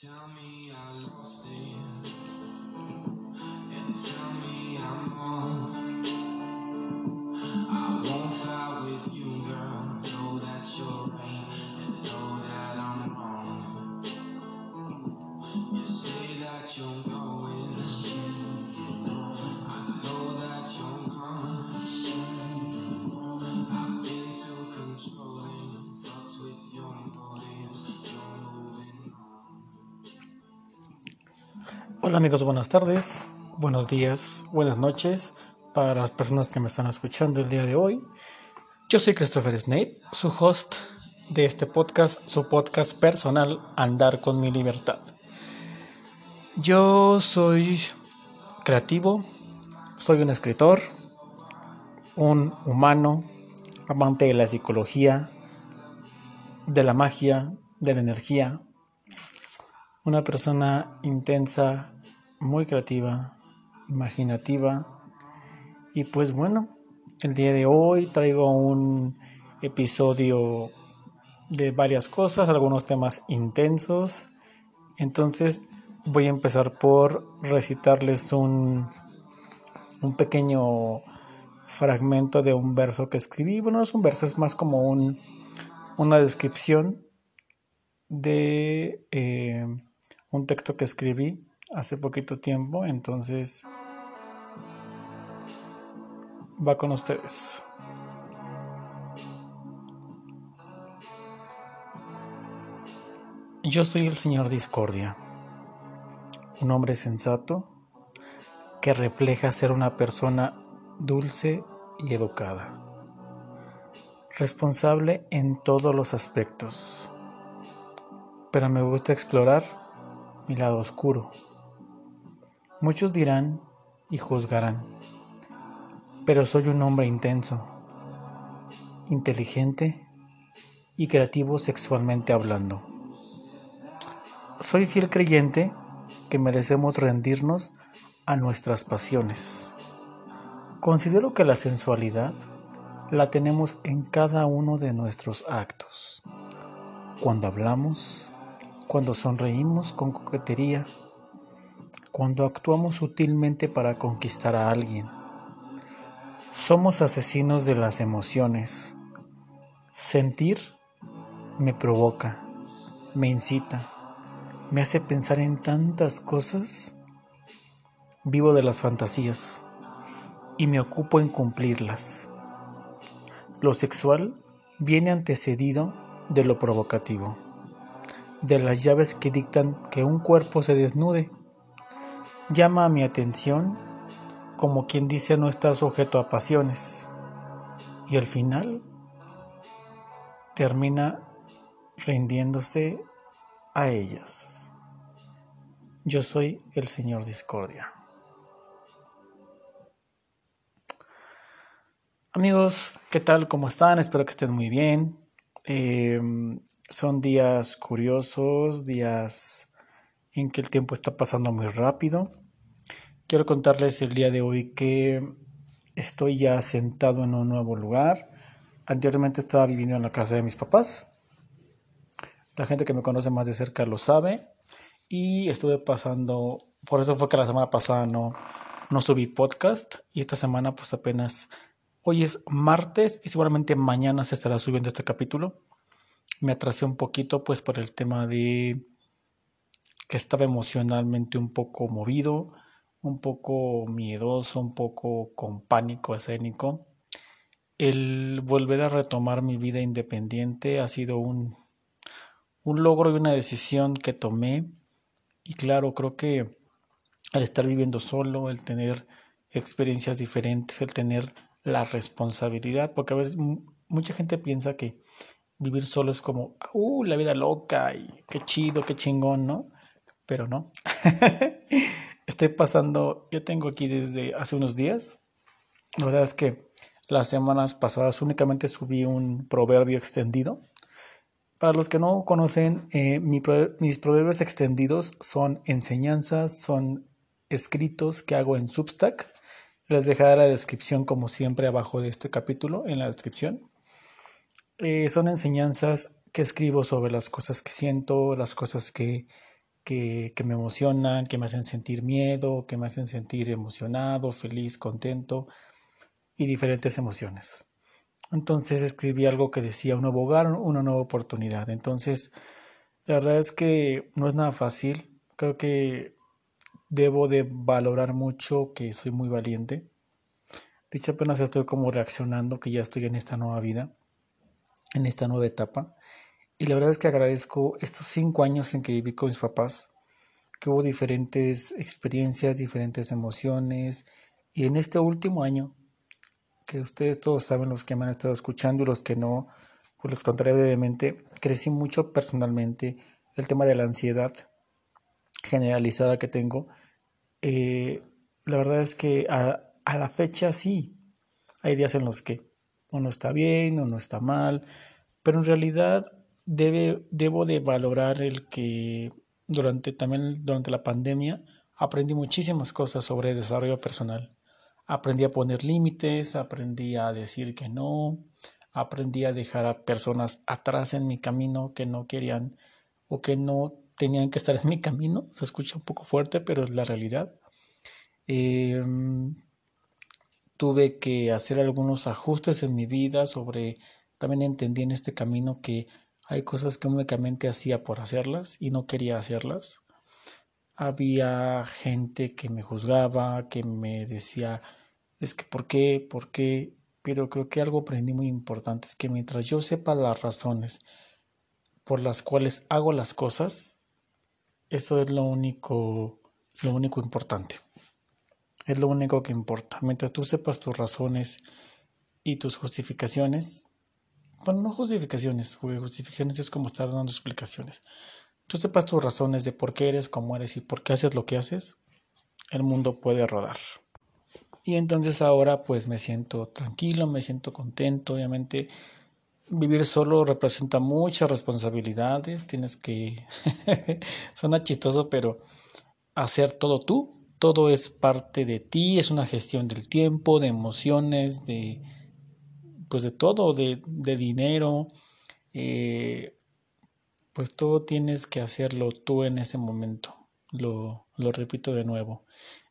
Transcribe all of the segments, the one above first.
Tell me I lost it. And tell me I'm off. I won't fight with you, girl. Know that you're right Hola amigos, buenas tardes, buenos días, buenas noches para las personas que me están escuchando el día de hoy. Yo soy Christopher Snape, su host de este podcast, su podcast personal Andar con mi libertad. Yo soy creativo, soy un escritor, un humano, amante de la psicología, de la magia, de la energía, una persona intensa, muy creativa, imaginativa. Y pues bueno, el día de hoy traigo un episodio de varias cosas, algunos temas intensos. Entonces voy a empezar por recitarles un, un pequeño fragmento de un verso que escribí. Bueno, no es un verso, es más como un, una descripción de eh, un texto que escribí hace poquito tiempo, entonces va con ustedes. Yo soy el señor Discordia, un hombre sensato que refleja ser una persona dulce y educada, responsable en todos los aspectos, pero me gusta explorar mi lado oscuro. Muchos dirán y juzgarán, pero soy un hombre intenso, inteligente y creativo sexualmente hablando. Soy fiel creyente que merecemos rendirnos a nuestras pasiones. Considero que la sensualidad la tenemos en cada uno de nuestros actos. Cuando hablamos, cuando sonreímos con coquetería, cuando actuamos sutilmente para conquistar a alguien. Somos asesinos de las emociones. Sentir me provoca, me incita, me hace pensar en tantas cosas. Vivo de las fantasías y me ocupo en cumplirlas. Lo sexual viene antecedido de lo provocativo de las llaves que dictan que un cuerpo se desnude. Llama a mi atención como quien dice no está sujeto a pasiones. Y al final termina rindiéndose a ellas. Yo soy el Señor Discordia. Amigos, ¿qué tal? ¿Cómo están? Espero que estén muy bien. Eh, son días curiosos, días en que el tiempo está pasando muy rápido. Quiero contarles el día de hoy que estoy ya sentado en un nuevo lugar. Anteriormente estaba viviendo en la casa de mis papás. La gente que me conoce más de cerca lo sabe. Y estuve pasando, por eso fue que la semana pasada no, no subí podcast. Y esta semana pues apenas, hoy es martes y seguramente mañana se estará subiendo este capítulo me atrasé un poquito pues por el tema de que estaba emocionalmente un poco movido, un poco miedoso, un poco con pánico escénico. El volver a retomar mi vida independiente ha sido un, un logro y una decisión que tomé. Y claro, creo que al estar viviendo solo, el tener experiencias diferentes, el tener la responsabilidad, porque a veces mucha gente piensa que vivir solo es como, uh, la vida loca y qué chido, qué chingón, ¿no? Pero no. Estoy pasando, yo tengo aquí desde hace unos días. La verdad es que las semanas pasadas únicamente subí un proverbio extendido. Para los que no conocen, eh, mis proverbios extendidos son enseñanzas, son escritos que hago en Substack. Les dejaré la descripción como siempre abajo de este capítulo, en la descripción. Eh, son enseñanzas que escribo sobre las cosas que siento, las cosas que que, me emocionan, que me hacen sentir miedo, que me hacen sentir emocionado, feliz, contento y diferentes emociones. Entonces escribí algo que decía un nuevo hogar, una nueva oportunidad. Entonces, la verdad es que no es nada fácil. Creo que debo de valorar mucho que soy muy valiente. De hecho, apenas estoy como reaccionando que ya estoy en esta nueva vida, en esta nueva etapa. Y la verdad es que agradezco estos cinco años en que viví con mis papás, que hubo diferentes experiencias, diferentes emociones. Y en este último año, que ustedes todos saben, los que me han estado escuchando y los que no, pues les contaré brevemente, crecí mucho personalmente. El tema de la ansiedad generalizada que tengo, eh, la verdad es que a, a la fecha sí, hay días en los que uno está bien, uno está mal, pero en realidad debe, debo de valorar el que durante también durante la pandemia aprendí muchísimas cosas sobre desarrollo personal. Aprendí a poner límites, aprendí a decir que no, aprendí a dejar a personas atrás en mi camino que no querían o que no tenían que estar en mi camino. Se escucha un poco fuerte, pero es la realidad. Eh, tuve que hacer algunos ajustes en mi vida sobre, también entendí en este camino que hay cosas que únicamente hacía por hacerlas y no quería hacerlas. Había gente que me juzgaba, que me decía, es que ¿por qué? ¿Por qué? Pero creo que algo aprendí muy importante, es que mientras yo sepa las razones por las cuales hago las cosas, eso es lo único, lo único importante. Es lo único que importa. Mientras tú sepas tus razones y tus justificaciones, bueno, no justificaciones, justificaciones es como estar dando explicaciones. Tú sepas tus razones de por qué eres como eres y por qué haces lo que haces, el mundo puede rodar. Y entonces ahora pues me siento tranquilo, me siento contento, obviamente vivir solo representa muchas responsabilidades, tienes que, suena chistoso, pero hacer todo tú, todo es parte de ti, es una gestión del tiempo, de emociones, de pues de todo, de, de dinero, eh, pues todo tienes que hacerlo tú en ese momento. Lo, lo repito de nuevo.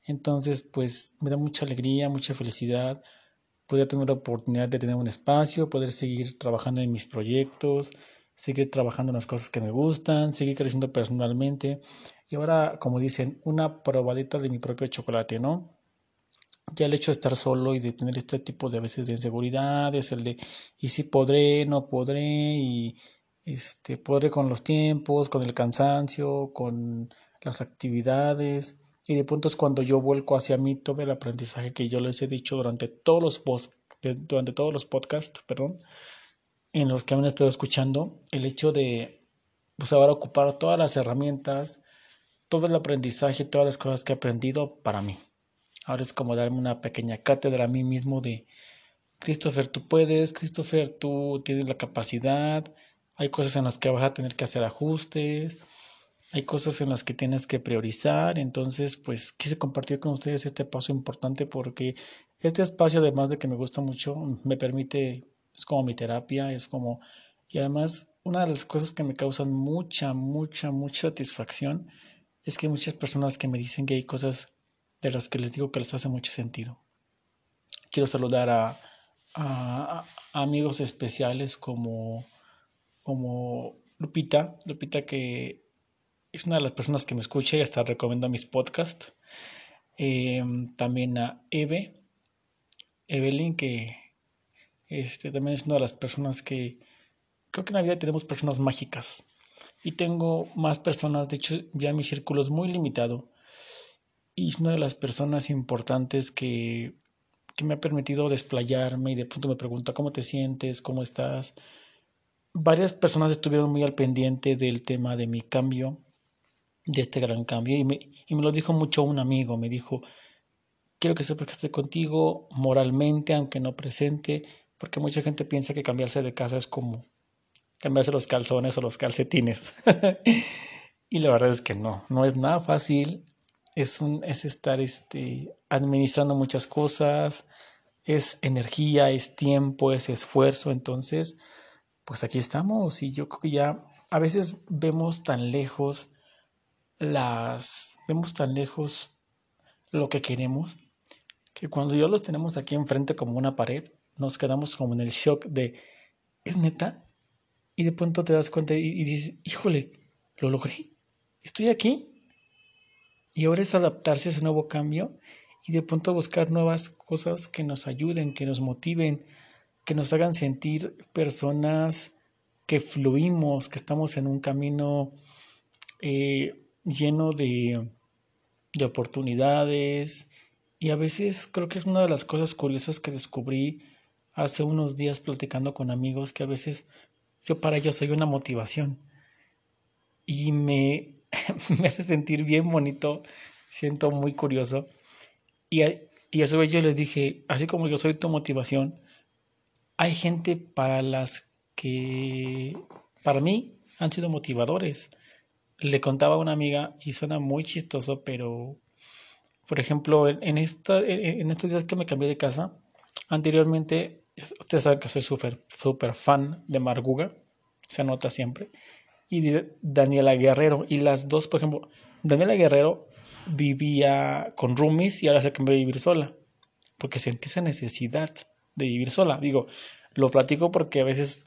Entonces, pues me da mucha alegría, mucha felicidad poder tener la oportunidad de tener un espacio, poder seguir trabajando en mis proyectos, seguir trabajando en las cosas que me gustan, seguir creciendo personalmente. Y ahora, como dicen, una probadita de mi propio chocolate, ¿no? Ya el hecho de estar solo y de tener este tipo de a veces de inseguridades, el de, y si podré, no podré, y este, podré con los tiempos, con el cansancio, con las actividades. Y de punto es cuando yo vuelco hacia mí todo el aprendizaje que yo les he dicho durante todos los, post, durante todos los podcasts, perdón, en los que han estado escuchando, el hecho de pues ahora ocupar todas las herramientas, todo el aprendizaje, todas las cosas que he aprendido para mí. Ahora es como darme una pequeña cátedra a mí mismo de, Christopher, tú puedes, Christopher, tú tienes la capacidad, hay cosas en las que vas a tener que hacer ajustes, hay cosas en las que tienes que priorizar, entonces pues quise compartir con ustedes este paso importante porque este espacio además de que me gusta mucho, me permite es como mi terapia, es como... Y además, una de las cosas que me causan mucha, mucha, mucha satisfacción es que hay muchas personas que me dicen que hay cosas de las que les digo que les hace mucho sentido. Quiero saludar a, amigos especiales como, como Lupita, Lupita que es una de las personas que me escucha y hasta recomiendo mis podcasts. Eh, también a Eve, Evelyn, que este, también es una de las personas que creo que en la vida tenemos personas mágicas. Y tengo más personas, de hecho ya mi círculo es muy limitado. Y es una de las personas importantes que, que me ha permitido desplayarme y de pronto me pregunta cómo te sientes, cómo estás. Varias personas estuvieron muy al pendiente del tema de mi cambio, de este gran cambio. Y me, y me lo dijo mucho un amigo, me dijo, quiero que sepas que estoy contigo moralmente, aunque no presente, porque mucha gente piensa que cambiarse de casa es como cambiarse los calzones o los calcetines. y la verdad es que no, no es nada fácil. Es, un, es estar este, administrando muchas cosas, es energía, es tiempo, es esfuerzo. Entonces, pues aquí estamos y yo creo que ya a veces vemos tan lejos las vemos tan lejos lo que queremos que cuando ya los tenemos aquí enfrente como una pared, nos quedamos como en el shock de, ¿es neta? Y de pronto te das cuenta y, y dices, híjole, lo logré, estoy aquí. Y ahora es adaptarse a ese nuevo cambio y de pronto buscar nuevas cosas que nos ayuden, que nos motiven, que nos hagan sentir personas que fluimos, que estamos en un camino eh, lleno de, de oportunidades. Y a veces creo que es una de las cosas curiosas que descubrí hace unos días platicando con amigos, que a veces yo para ellos soy una motivación. Y me, me hace sentir bien bonito, siento muy curioso. Y a, y a su vez yo les dije, así como yo soy tu motivación, hay gente para las que, para mí, han sido motivadores. Le contaba a una amiga y suena muy chistoso, pero, por ejemplo, en, esta, en estos días que me cambié de casa, anteriormente, ustedes saben que soy súper super fan de Marguga, se nota siempre, y Daniela Guerrero. Y las dos, por ejemplo, Daniela Guerrero vivía con roomies y ahora se cambió a vivir sola, porque sentí esa necesidad de vivir sola. Digo, lo platico porque a veces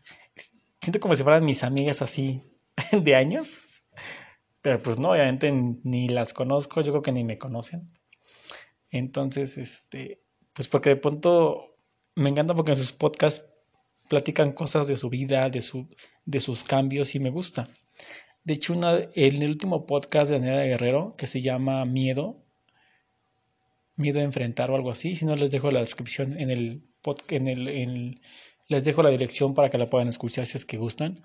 siento como si fueran mis amigas así de años, pero pues no, obviamente ni las conozco, yo creo que ni me conocen. Entonces, este, pues porque de pronto me encanta porque en sus podcasts platican cosas de su vida, de, su, de sus cambios y me gusta. De hecho, en el último podcast de Daniela Guerrero, que se llama Miedo, Miedo a enfrentar o algo así, si no les dejo la descripción en el, en el, les dejo la dirección para que la puedan escuchar si es que gustan.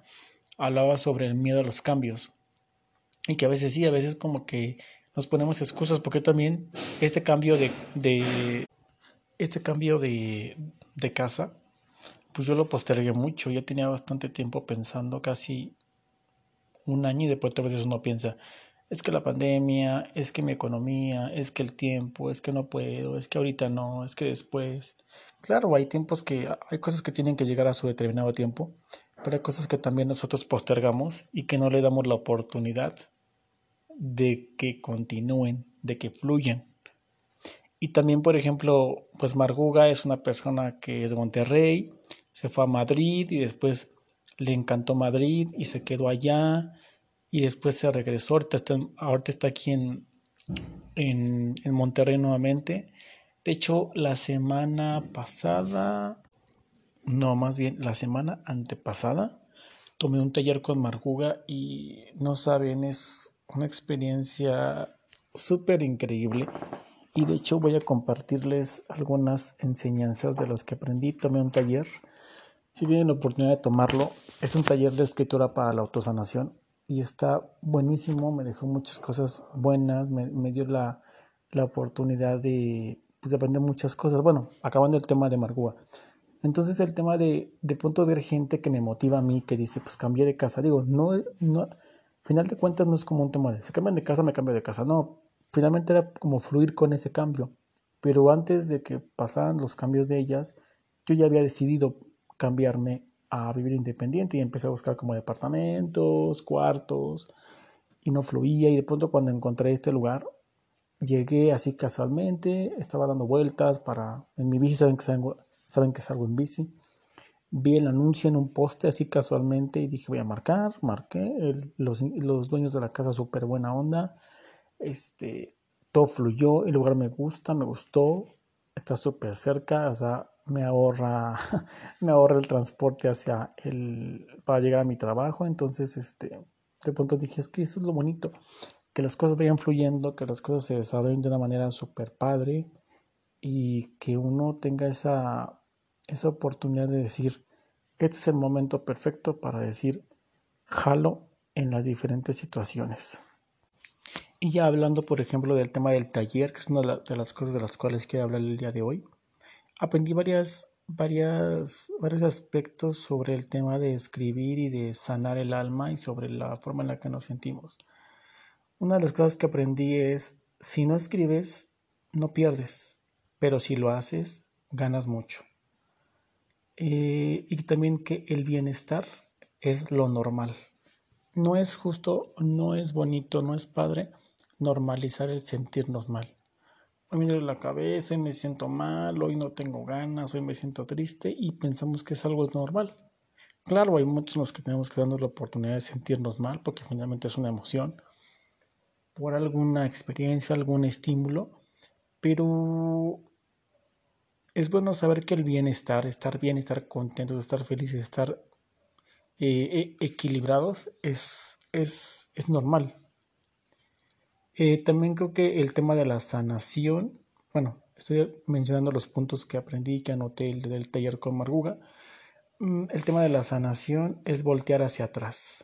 Hablaba sobre el miedo a los cambios. Y que a veces sí, a veces como que nos ponemos excusas porque también este cambio de, de este cambio de, de casa, pues yo lo postergué mucho. Ya tenía bastante tiempo pensando, casi un año y después a veces uno piensa, es que la pandemia, es que mi economía, es que el tiempo, es que no puedo, es que ahorita no, es que después. Claro, hay tiempos que hay cosas que tienen que llegar a su determinado tiempo, pero hay cosas que también nosotros postergamos y que no le damos la oportunidad de que continúen, de que fluyan. Y también, por ejemplo, pues Marguga es una persona que es de Monterrey, se fue a Madrid y después le encantó Madrid y se quedó allá y después se regresó. Ahorita está, ahorita está aquí en, en, Monterrey nuevamente. De hecho, la semana pasada, no, más bien la semana antepasada, tomé un taller con Marguga y no saben, es una experiencia súper increíble. Y de hecho voy a compartirles algunas enseñanzas de las que aprendí. Tomé un taller si tienen la oportunidad de tomarlo, es un taller de escritura para la autosanación y está buenísimo, me dejó muchas cosas buenas, me, me dio la, la oportunidad de, pues, de, aprender muchas cosas. Bueno, acabando el tema de Margúa. Entonces el tema de de pronto ver gente que me motiva a mí, que dice, pues cambié de casa. Digo, no, no, final de cuentas no es como un tema de, se cambian de casa, me cambio de casa. No, finalmente era como fluir con ese cambio. Pero antes de que pasaran los cambios de ellas, yo ya había decidido cambiarme a vivir independiente y empecé a buscar como departamentos, cuartos y no fluía y de pronto cuando encontré este lugar llegué así casualmente, estaba dando vueltas para en mi bici saben que salgo, saben que salgo en bici. Vi el anuncio en un poste así casualmente y dije voy a marcar, marqué, el, los, los dueños de la casa súper buena onda, este, todo fluyó, el lugar me gusta, me gustó, está súper cerca, o sea, me ahorra, me ahorra el transporte hacia el, para llegar a mi trabajo. Entonces, este, de pronto dije, es que eso es lo bonito, que las cosas vayan fluyendo, que las cosas se desarrollen de una manera súper padre y que uno tenga esa, esa oportunidad de decir, este es el momento perfecto para decir, jalo en las diferentes situaciones. Y ya hablando, por ejemplo, del tema del taller, que es una de las cosas de las cuales quiero hablar el día de hoy aprendí varias, varias, varios aspectos sobre el tema de escribir y de sanar el alma y sobre la forma en la que nos sentimos. Una de las cosas que aprendí es, si no escribes, no pierdes, pero si lo haces, ganas mucho. Eh, y también que el bienestar es lo normal. no es justo, no es bonito, no es padre normalizar el sentirnos mal. Hoy me duele la cabeza, hoy me siento mal, hoy no tengo ganas, hoy me siento triste y pensamos que es algo normal. Claro, hay muchos los que tenemos que darnos la oportunidad de sentirnos mal porque finalmente es una emoción por alguna experiencia, algún estímulo, pero es bueno saber que el bienestar, estar bien, estar contentos, estar felices, estar eh, e, equilibrados es, es, es normal. Eh, también creo que el tema de la sanación, bueno, estoy mencionando los puntos que aprendí, que anoté el del taller con Marguga. Mm, el tema de la sanación es voltear hacia atrás.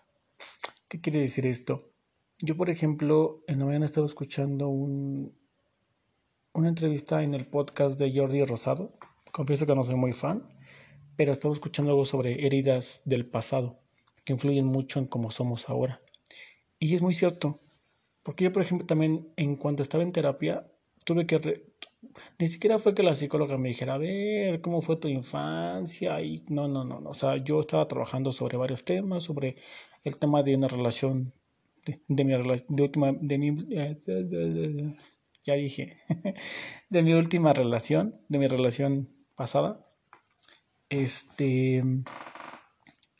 ¿Qué quiere decir esto? Yo, por ejemplo, en la mañana estado escuchando un, una entrevista en el podcast de Jordi Rosado. Confieso que no soy muy fan, pero estaba escuchando algo sobre heridas del pasado que influyen mucho en cómo somos ahora. Y es muy cierto, porque yo, por ejemplo, también en cuanto estaba en terapia, tuve que... Ni siquiera fue que la psicóloga me dijera, a ver, ¿cómo fue tu infancia? Y no, no, no, no. O sea, yo estaba trabajando sobre varios temas, sobre el tema de una relación de, mi relación, última, de mi, eh, ya dije, de mi última relación, de mi relación pasada. Este,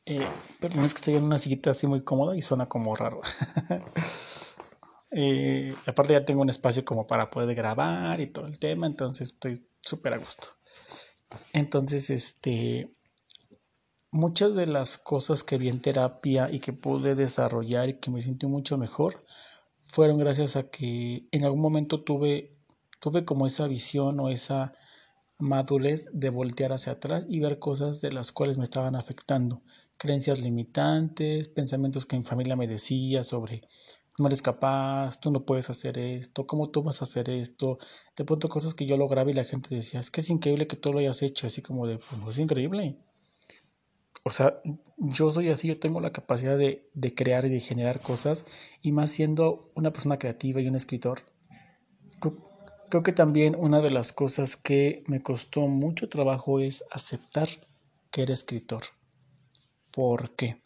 eh, perdón, es que estoy en una sillita así muy cómoda y suena como raro. eh, aparte ya tengo un espacio como para poder grabar y todo el tema, entonces estoy súper a gusto. Entonces, este, muchas de las cosas que vi en terapia y que pude desarrollar y que me sentí mucho mejor fueron gracias a que en algún momento tuve, tuve como esa visión o esa madurez de voltear hacia atrás y ver cosas de las cuales me estaban afectando, creencias limitantes, pensamientos que mi familia me decía sobre no eres capaz, tú no puedes hacer esto, cómo tú vas a hacer esto, de pronto cosas que yo lograba y la gente decía, es que es increíble que tú lo hayas hecho, así como de, pues no es increíble, o sea, yo soy así, yo tengo la capacidad de, de, crear y de generar cosas, y más siendo una persona creativa y un escritor. Creo, que también una de las cosas que me costó mucho trabajo es aceptar que era escritor. ¿Por qué?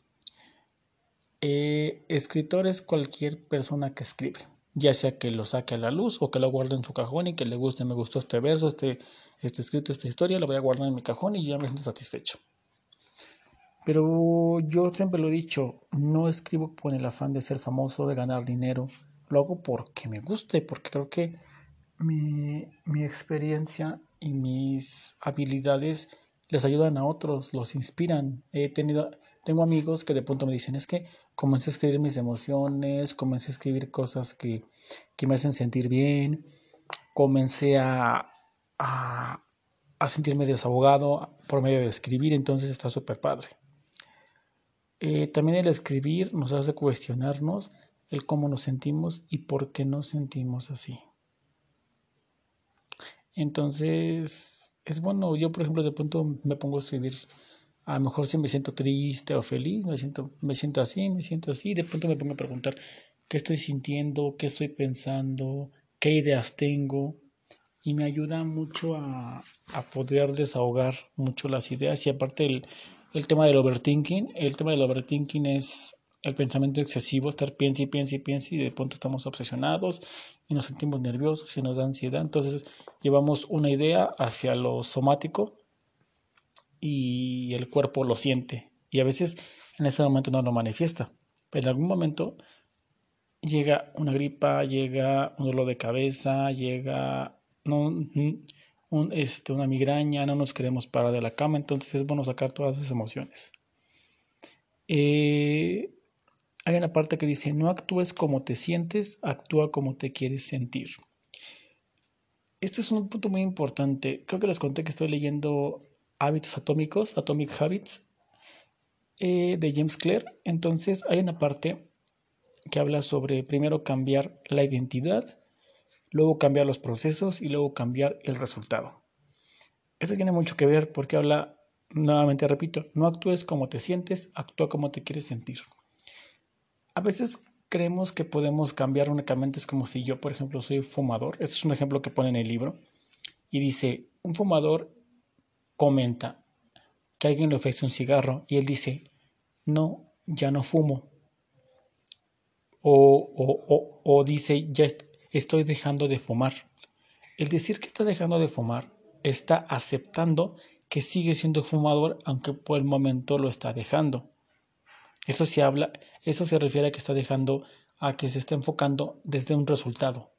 Eh, escritor es cualquier persona que escribe, ya sea que lo saque a la luz o que lo guarde en su cajón y que le guste, me gustó este verso, este, este escrito, esta historia, lo voy a guardar en mi cajón y ya me siento satisfecho. Pero yo siempre lo he dicho, no escribo con el afán de ser famoso, de ganar dinero, lo hago porque me guste, porque creo que mi, mi experiencia y mis habilidades les ayudan a otros, los inspiran. He tenido, tengo amigos que de pronto me dicen, es que comencé a escribir mis emociones, comencé a escribir cosas que, que me hacen sentir bien, comencé a, a, a sentirme desahogado por medio de escribir, entonces está súper padre. Eh, también el escribir nos hace cuestionarnos el cómo nos sentimos y por qué nos sentimos así. Entonces, es bueno, yo por ejemplo de pronto me pongo a escribir, a lo mejor si me siento triste o feliz, me siento, me siento así, me siento así, de pronto me pongo a preguntar qué estoy sintiendo, qué estoy pensando, qué ideas tengo, y me ayuda mucho a, a poder desahogar mucho las ideas y aparte el, el tema del overthinking. El tema del overthinking es el pensamiento excesivo, estar piensa y piensa y piensa y de pronto estamos obsesionados y nos sentimos nerviosos y nos da ansiedad. Entonces llevamos una idea hacia lo somático y el cuerpo lo siente. Y a veces en ese momento no lo manifiesta. Pero en algún momento llega una gripa, llega un dolor de cabeza, llega no, un, este, una migraña, no nos queremos parar de la cama, entonces es bueno sacar todas esas emociones. Eh, hay una parte que dice, no actúes como te sientes, actúa como te quieres sentir. Este es un punto muy importante. Creo que les conté que estoy leyendo Hábitos Atómicos, Atomic Habits, eh, de James Clear. Entonces hay una parte que habla sobre primero cambiar la identidad, luego cambiar los procesos y luego cambiar el resultado. Esto tiene mucho que ver porque habla, nuevamente repito, no actúes como te sientes, actúa como te quieres sentir. A veces creemos que podemos cambiar únicamente, es como si yo, por ejemplo, soy fumador, este es un ejemplo que pone en el libro, y dice, un fumador comenta que alguien le ofrece un cigarro y él dice, no, ya no fumo. o, o dice, ya estoy dejando de fumar. El decir que está dejando de fumar está aceptando que sigue siendo fumador, aunque por el momento lo está dejando. Eso se habla, eso se refiere a que está dejando a que se está enfocando desde un resultado.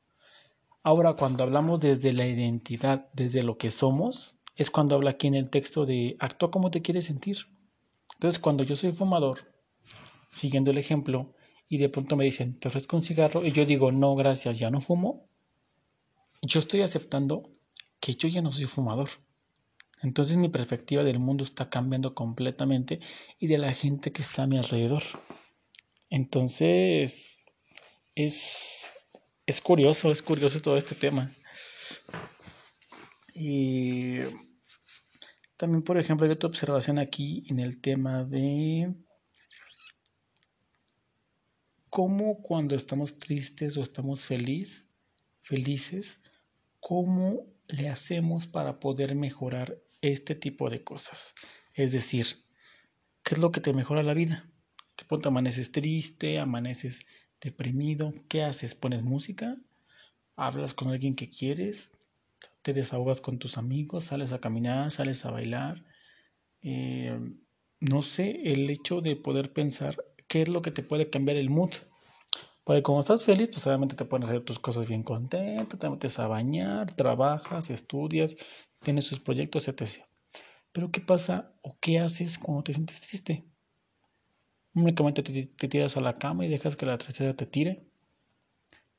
Ahora, cuando hablamos desde la identidad, desde lo que somos, es cuando habla aquí en el texto de actúa como te quieres sentir. Entonces, cuando yo soy fumador, siguiendo el ejemplo, y de pronto me dicen, te ofrezco un cigarro, y yo digo, no, gracias, ya no fumo, yo estoy aceptando que yo ya no soy fumador. Entonces mi perspectiva del mundo está cambiando completamente y de la gente que está a mi alrededor. Entonces, es, es curioso, es curioso todo este tema. Y también, por ejemplo, hay otra observación aquí en el tema de cómo cuando estamos tristes o estamos feliz, felices, cómo le hacemos para poder mejorar este tipo de cosas. Es decir, ¿qué es lo que te mejora la vida? Te amaneces triste, amaneces deprimido, ¿qué haces? ¿Pones música? ¿Hablas con alguien que quieres? ¿Te desahogas con tus amigos? ¿Sales a caminar? ¿Sales a bailar? Eh, no sé, el hecho de poder pensar qué es lo que te puede cambiar el mood. Porque como estás feliz, pues obviamente te pueden hacer tus cosas bien contento, te metes a bañar, trabajas, estudias, tienes tus proyectos, etc. Pero ¿qué pasa o qué haces cuando te sientes triste? Únicamente te, tiras a la cama y dejas que la tristeza te tire.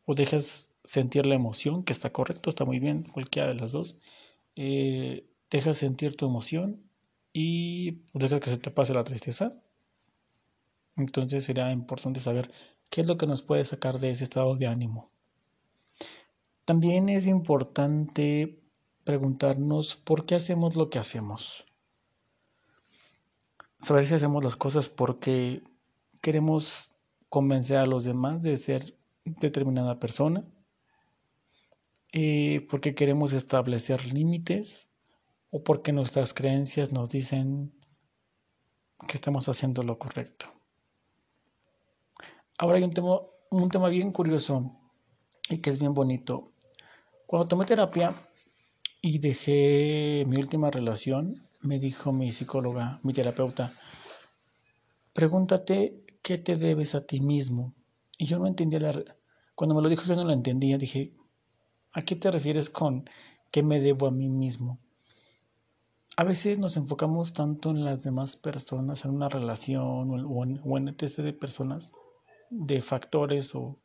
O dejas sentir la emoción, que está correcto, está muy bien, cualquiera de las dos. Eh, dejas sentir tu emoción y dejas que se te pase la tristeza. Entonces sería importante saber qué es lo que nos puede sacar de ese estado de ánimo. También es importante preguntarnos por qué hacemos lo que hacemos. Saber si hacemos las cosas porque queremos convencer a los demás de ser determinada persona, eh, porque queremos establecer límites o porque nuestras creencias nos dicen que estamos haciendo lo correcto. Ahora hay un tema, un tema bien curioso y que es bien bonito. Cuando tomé terapia y dejé mi última relación, me dijo mi psicóloga, mi terapeuta, pregúntate qué te debes a ti mismo. Y yo no entendía la... Cuando me lo dijo yo no lo entendía. Dije, ¿a qué te refieres con qué me debo a mí mismo? A veces nos enfocamos tanto en las demás personas, en una relación o en, o en etc. de personas, de factores o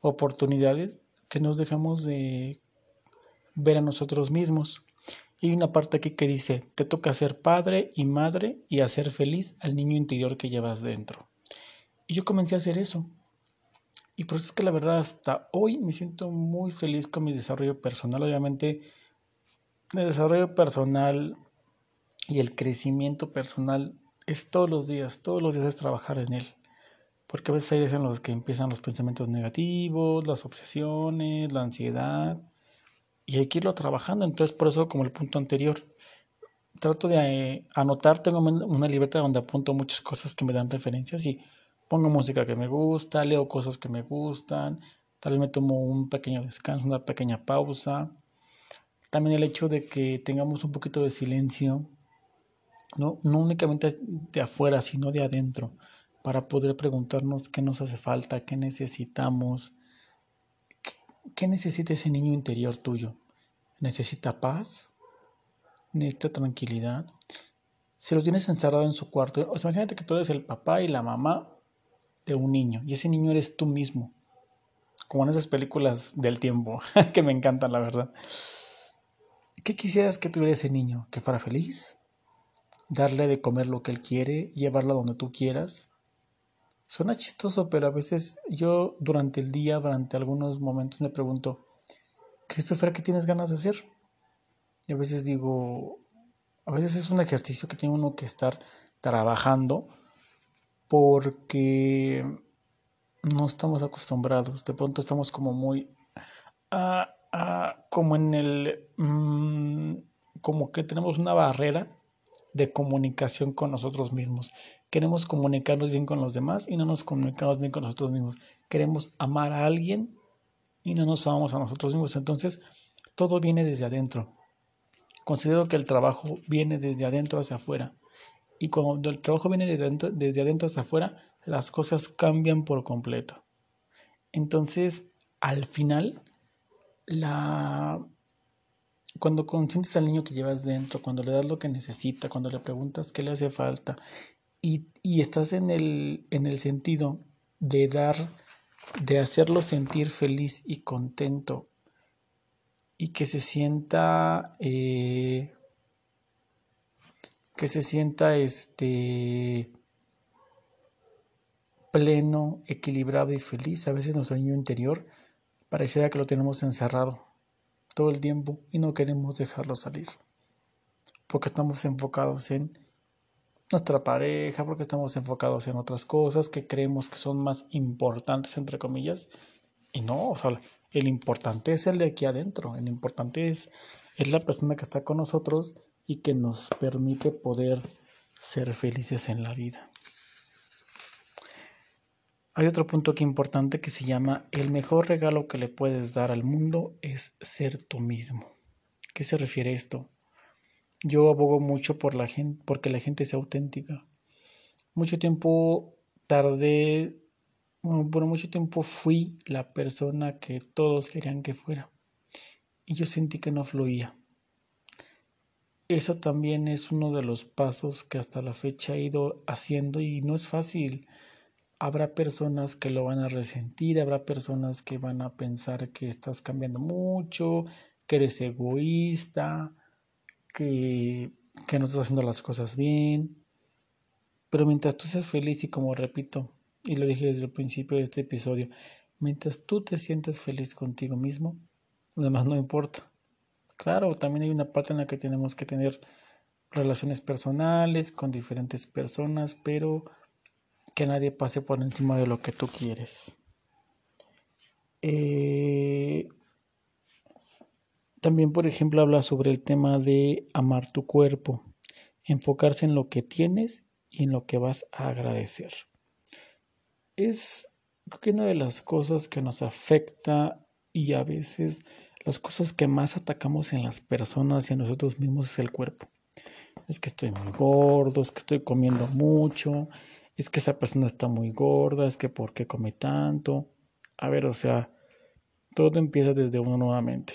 oportunidades que nos dejamos de ver a nosotros mismos. Y hay una parte aquí que dice, te toca ser padre y madre y hacer feliz al niño interior que llevas dentro. Y yo comencé a hacer eso. Y por eso es que la verdad hasta hoy me siento muy feliz con mi desarrollo personal. Obviamente el desarrollo personal y el crecimiento personal es todos los días, todos los días es trabajar en él. Porque a veces hay días en los que empiezan los pensamientos negativos, las obsesiones, la ansiedad. Y hay que irlo trabajando. Entonces, por eso, como el punto anterior, trato de eh, anotar, tengo una libreta donde apunto muchas cosas que me dan referencias y pongo música que me gusta, leo cosas que me gustan, tal vez me tomo un pequeño descanso, una pequeña pausa. También el hecho de que tengamos un poquito de silencio, no, no únicamente de afuera, sino de adentro para poder preguntarnos qué nos hace falta, qué necesitamos, qué, necesita ese niño interior tuyo. ¿Necesita paz? ¿Necesita tranquilidad? Si lo tienes encerrado en su cuarto, o sea, imagínate que tú eres el papá y la mamá de un niño y ese niño eres tú mismo, como en esas películas del tiempo, que me encantan, la verdad. ¿Qué quisieras que tuviera ese niño? ¿Que fuera feliz? ¿Darle de comer lo que él quiere? ¿Llevarlo donde tú quieras? Suena chistoso, pero a veces yo durante el día, durante algunos momentos me pregunto, Christopher, ¿qué tienes ganas de hacer? Y a veces digo, a veces es un ejercicio que tiene uno que estar trabajando porque no estamos acostumbrados. De pronto estamos como muy, ah, ah, como en el, mm, como que tenemos una barrera de comunicación con nosotros mismos. Queremos comunicarnos bien con los demás y no nos comunicamos bien con nosotros mismos. queremos amar a alguien y no nos amamos a nosotros mismos. Entonces, todo viene desde adentro. Considero que el trabajo viene desde adentro hacia afuera. Y cuando el trabajo viene desde adentro, desde adentro hacia afuera, las cosas cambian por completo. Entonces, al final, la... cuando consientes al niño que llevas dentro, cuando le das lo que necesita, cuando le preguntas qué le hace falta, y, y estás en el, en el sentido de dar, de hacerlo sentir feliz y contento y que se sienta eh, que se sienta este pleno, equilibrado y feliz. A veces nuestro niño interior pareciera que lo tenemos encerrado todo el tiempo y no queremos dejarlo salir. Porque estamos enfocados en nuestra pareja, porque estamos enfocados en otras cosas que creemos que son más importantes, entre comillas. Y no, o sea, el importante es el de aquí adentro, el importante es, es la persona que está con nosotros y que nos permite poder ser felices en la vida. Hay otro punto aquí importante que se llama el mejor regalo que le puedes dar al mundo es ser tú mismo. ¿Qué se refiere esto? Yo abogo mucho por la gente, porque la gente sea auténtica. Mucho tiempo tardé, por mucho tiempo fui la persona que todos querían que fuera. Y yo sentí que no fluía. Eso también es uno de los pasos que hasta la fecha he ido haciendo y no es fácil. Habrá personas que lo van a resentir, habrá personas que van a pensar que estás cambiando mucho, que eres egoísta, que, que no estás haciendo las cosas bien. Pero mientras tú seas feliz y como repito, y lo dije desde el principio de este episodio, mientras tú te sientes feliz contigo mismo, lo demás no importa. Claro, también hay una parte en la que tenemos que tener relaciones personales con diferentes personas, pero que nadie pase por encima de lo que tú quieres. Eh, también, por ejemplo, habla sobre el tema de amar tu cuerpo, enfocarse en lo que tienes y en lo que vas a agradecer. Es creo que una de las cosas que nos afecta y a veces las cosas que más atacamos en las personas y en nosotros mismos es el cuerpo. Es que estoy muy gordo, es que estoy comiendo mucho, es que esa persona está muy gorda, es que por qué come tanto. A ver, o sea, todo empieza desde uno nuevamente.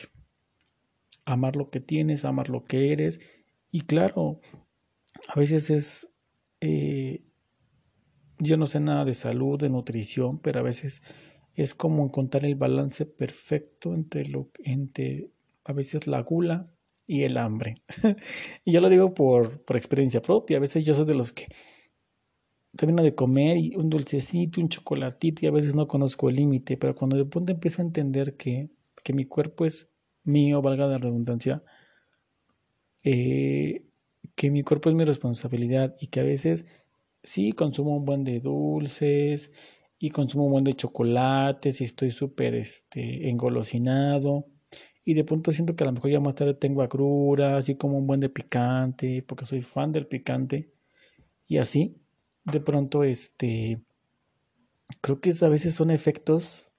Amar lo que tienes, amar lo que eres. Y claro, a veces es... Eh, yo no sé nada de salud, de nutrición, pero a veces es como encontrar el balance perfecto entre lo entre a veces la gula y el hambre. y yo lo digo por, por experiencia propia. A veces yo soy de los que termino de comer y un dulcecito, un chocolatito y a veces no conozco el límite, pero cuando de pronto empiezo a entender que, que mi cuerpo es mío, valga la redundancia, eh, que mi cuerpo es mi responsabilidad y que a veces sí consumo un buen de dulces, y consumo un buen de chocolates y estoy súper este, engolosinado. Y de pronto siento que a lo mejor ya más tarde tengo agrura, así como un buen de picante, porque soy fan del picante. Y así, de pronto, este, creo que a veces son efectos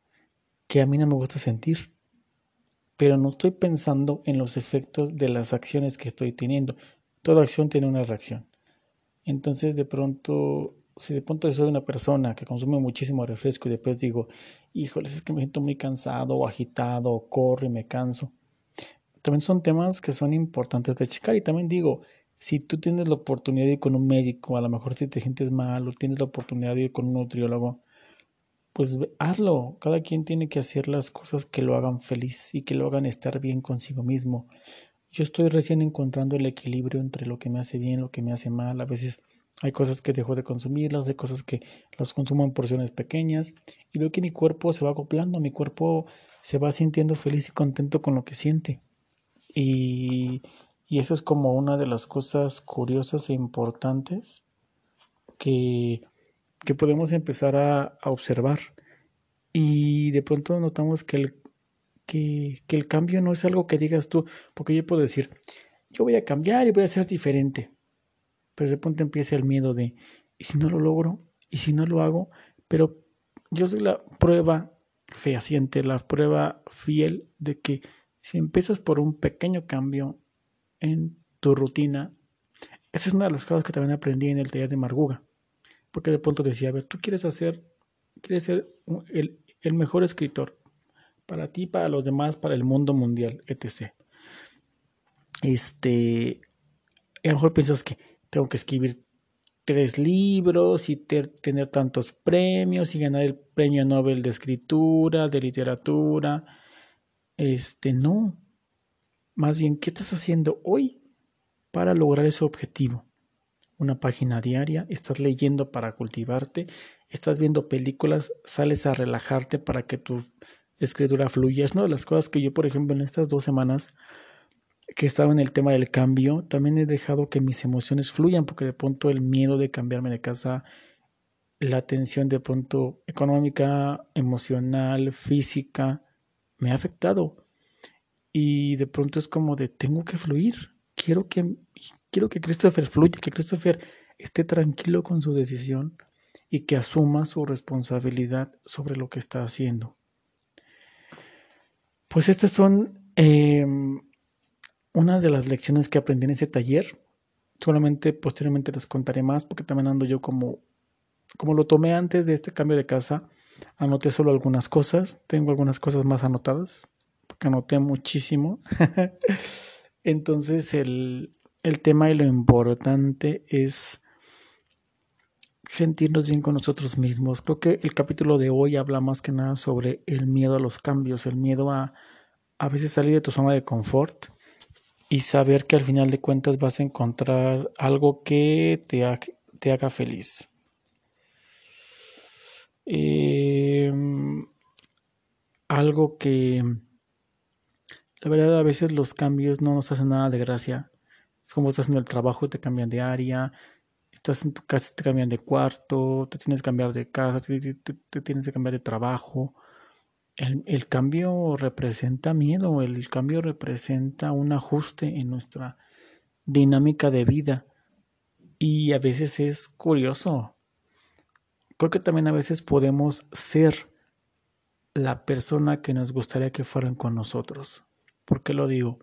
que a mí no me gusta sentir. Pero no estoy pensando en los efectos de las acciones que estoy teniendo. Toda acción tiene una reacción. Entonces, de pronto, si de pronto soy una persona que consume muchísimo refresco y después digo, híjoles, es que me siento muy cansado o agitado o corro y me canso. También son temas que son importantes de checar y también digo, si tú tienes la oportunidad de ir con un médico, a lo mejor si te sientes mal o tienes la oportunidad de ir con un nutriólogo, pues hazlo. Cada quien tiene que hacer las cosas que lo hagan feliz y que lo hagan estar bien consigo mismo. Yo estoy recién encontrando el equilibrio entre lo que me hace bien, lo que me hace mal. A veces hay cosas que dejo de consumirlas, hay cosas que las consumo en porciones pequeñas y veo que mi cuerpo se va acoplando, mi cuerpo se va sintiendo feliz y contento con lo que siente. Y, y eso es como una de las cosas curiosas e importantes que, que podemos empezar a, a, observar. Y de pronto notamos que el, que, que el cambio no es algo que digas tú, porque yo puedo decir, yo voy a cambiar y voy a ser diferente pero de pronto empieza el miedo de, ¿y si no lo logro? ¿Y si no lo hago? Pero yo soy la prueba fehaciente, la prueba fiel de que si empiezas por un pequeño cambio en tu rutina, esa es una de las cosas que también aprendí en el taller de Marguga, porque de pronto decía, a ver, tú quieres hacer, quieres ser el, el mejor escritor para ti, para los demás, para el mundo mundial, etc. Este, a lo mejor piensas que tengo que escribir tres libros y tener tantos premios y ganar el premio Nobel de escritura, de literatura. Este, no. Más bien, ¿qué estás haciendo hoy para lograr ese objetivo? Una página diaria, estás leyendo para cultivarte, estás viendo películas, sales a relajarte para que tu escritura fluya. Es una de las cosas que yo, por ejemplo, en estas dos semanas que estaba en el tema del cambio, también he dejado que mis emociones fluyan, porque de pronto el miedo de cambiarme de casa, la tensión de pronto económica, emocional, física, me ha afectado. Y de pronto es como de tengo que fluir. Quiero que, quiero que Christopher fluya, que Christopher esté tranquilo con su decisión y que asuma su responsabilidad sobre lo que está haciendo. Pues estas son em, unas de las lecciones que aprendí en ese taller. Solamente posteriormente les contaré más porque también ando yo como, como lo tomé antes de este cambio de casa. Anoté solo algunas cosas. Tengo algunas cosas más anotadas porque anoté muchísimo. Entonces el, el tema y lo importante es sentirnos bien con nosotros mismos. Creo que el capítulo de hoy habla más que nada sobre el miedo a los cambios, el miedo a a veces salir de tu zona de confort y saber que al final de cuentas vas a encontrar algo que te, haga feliz. Em, algo que la verdad a veces los cambios no nos hacen nada de gracia. Es como estás en el trabajo, te cambian de área, estás en tu casa, te cambian de cuarto, te tienes que cambiar de casa, te tienes que cambiar de trabajo. El, cambio representa miedo, el cambio representa un ajuste en nuestra dinámica de vida y a veces es curioso. Creo que también a veces podemos ser la persona que nos gustaría que fueran con nosotros. ¿Por qué lo digo?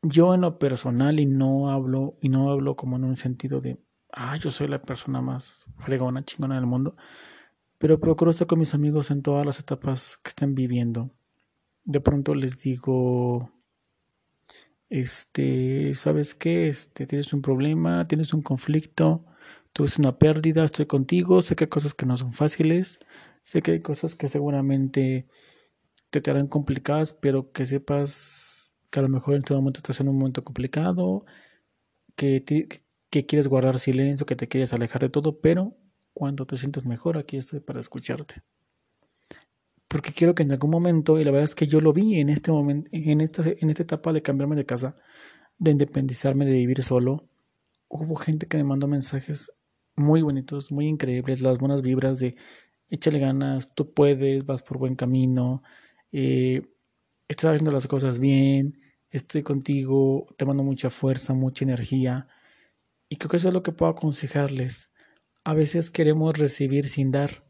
Yo en lo personal y no hablo y no hablo como en un sentido de, ah, yo soy la persona más fregona, chingona del mundo pero procuro estar con mis amigos en todas las etapas que estén viviendo. De pronto les digo, este, ¿sabes qué? Este, tienes un problema, tienes un conflicto, tuviste una pérdida, estoy contigo, sé que hay cosas que no son fáciles, sé que hay cosas que seguramente te, te harán complicadas, pero que sepas que a lo mejor en este momento estás en un momento complicado, que, que quieres guardar silencio, que te quieres alejar de todo, pero cuando te sientas mejor, aquí estoy para escucharte. Porque quiero que en algún momento, y la verdad es que yo lo vi en este momento, en esta, en esta etapa de cambiarme de casa, de independizarme, de vivir solo, hubo gente que me mandó mensajes muy bonitos, muy increíbles, las buenas vibras de échale ganas, tú puedes, vas por buen camino, eh, estás haciendo las cosas bien, estoy contigo, te mando mucha fuerza, mucha energía. Y creo que eso es lo que puedo aconsejarles. A veces queremos recibir sin dar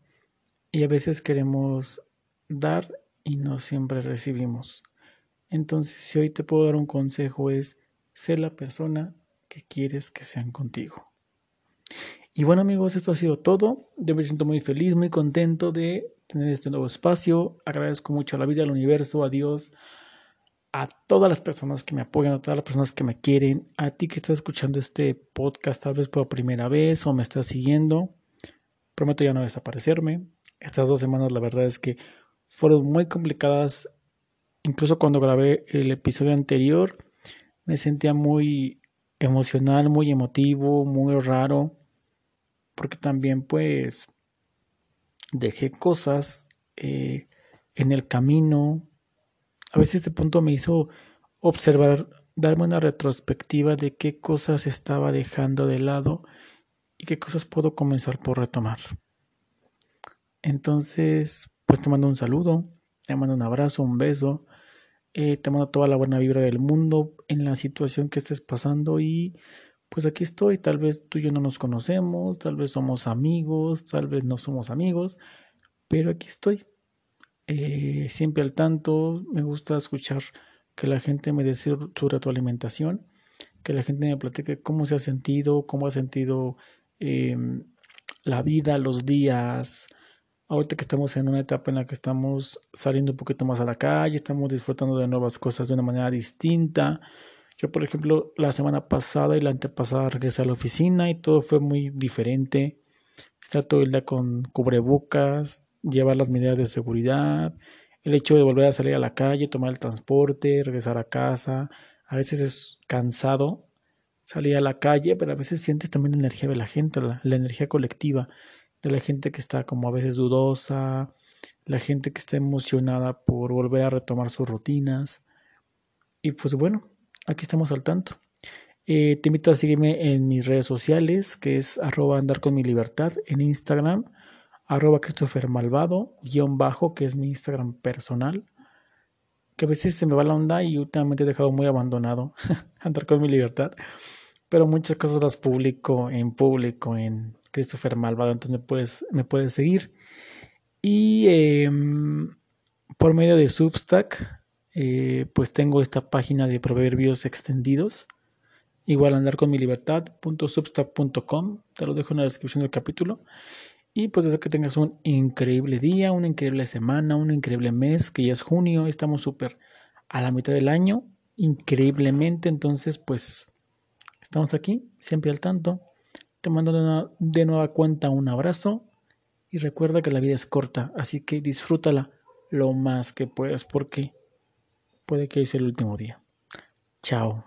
y a veces queremos dar y no siempre recibimos. Entonces, si hoy te puedo dar un consejo es ser la persona que quieres que sean contigo. Y bueno amigos, esto ha sido todo. Yo me siento muy feliz, muy contento de tener este nuevo espacio. Agradezco mucho a la vida, al universo, a Dios, a todas las personas que me apoyan, a todas las personas que me quieren, a ti que estás escuchando este podcast tal vez por primera vez o me estás siguiendo. Prometo ya no desaparecerme. Estas dos semanas la verdad es que fueron muy complicadas. Incluso cuando grabé el episodio anterior me sentía muy emocional, muy emotivo, muy raro. Porque también pues dejé cosas eh, en el camino a veces este punto me hizo observar, darme una retrospectiva de qué cosas estaba dejando de lado y qué cosas puedo comenzar por retomar. Entonces, pues te mando un saludo, te mando un abrazo, un beso, eh, te mando toda la buena vibra del mundo en la situación que estés pasando y pues aquí estoy, tal vez tú y yo no nos conocemos, tal vez somos amigos, tal vez no somos amigos, pero aquí estoy. Eh, siempre al tanto, me gusta escuchar que la gente me dé su retroalimentación, que la gente me platique cómo se ha sentido, cómo ha sentido em, la vida, los días. Ahorita que estamos en una etapa en la que estamos saliendo un poquito más a la calle, estamos disfrutando de nuevas cosas de una manera distinta. Yo, por ejemplo, la semana pasada y la antepasada regresé a la oficina y todo fue muy diferente. Estar todo el día con cubrebocas, llevar las medidas de seguridad, el hecho de volver a salir a la calle, tomar el transporte, regresar a casa. A veces es cansado salir a la calle, pero a veces sientes también la energía de la gente, la, energía colectiva, de la gente que está como a veces dudosa, la gente que está emocionada por volver a retomar sus rutinas. Y pues bueno, aquí estamos al tanto. Eh, te invito a seguirme en mis redes sociales, que es arroba andar con mi libertad en Instagram, arroba Christopher Malvado, guion bajo, que es mi Instagram personal, que a veces se me va la onda y últimamente he dejado muy abandonado andar con mi libertad, pero muchas cosas las publico en público en Christopher Malvado, entonces me puedes, me puedes seguir. Y eh, por medio de Substack, eh, pues tengo esta página de proverbios extendidos. Igual andar con mi libertad.substack.com. Te lo dejo en la descripción del capítulo. Y pues deseo que tengas un increíble día, una increíble semana, un increíble mes, que ya es junio, estamos súper a la mitad del año, increíblemente. Entonces, pues estamos aquí, siempre al tanto. Te mando de de nueva cuenta un abrazo y recuerda que la vida es corta, así que disfrútala lo más que puedas porque puede que sea el último día. Chao.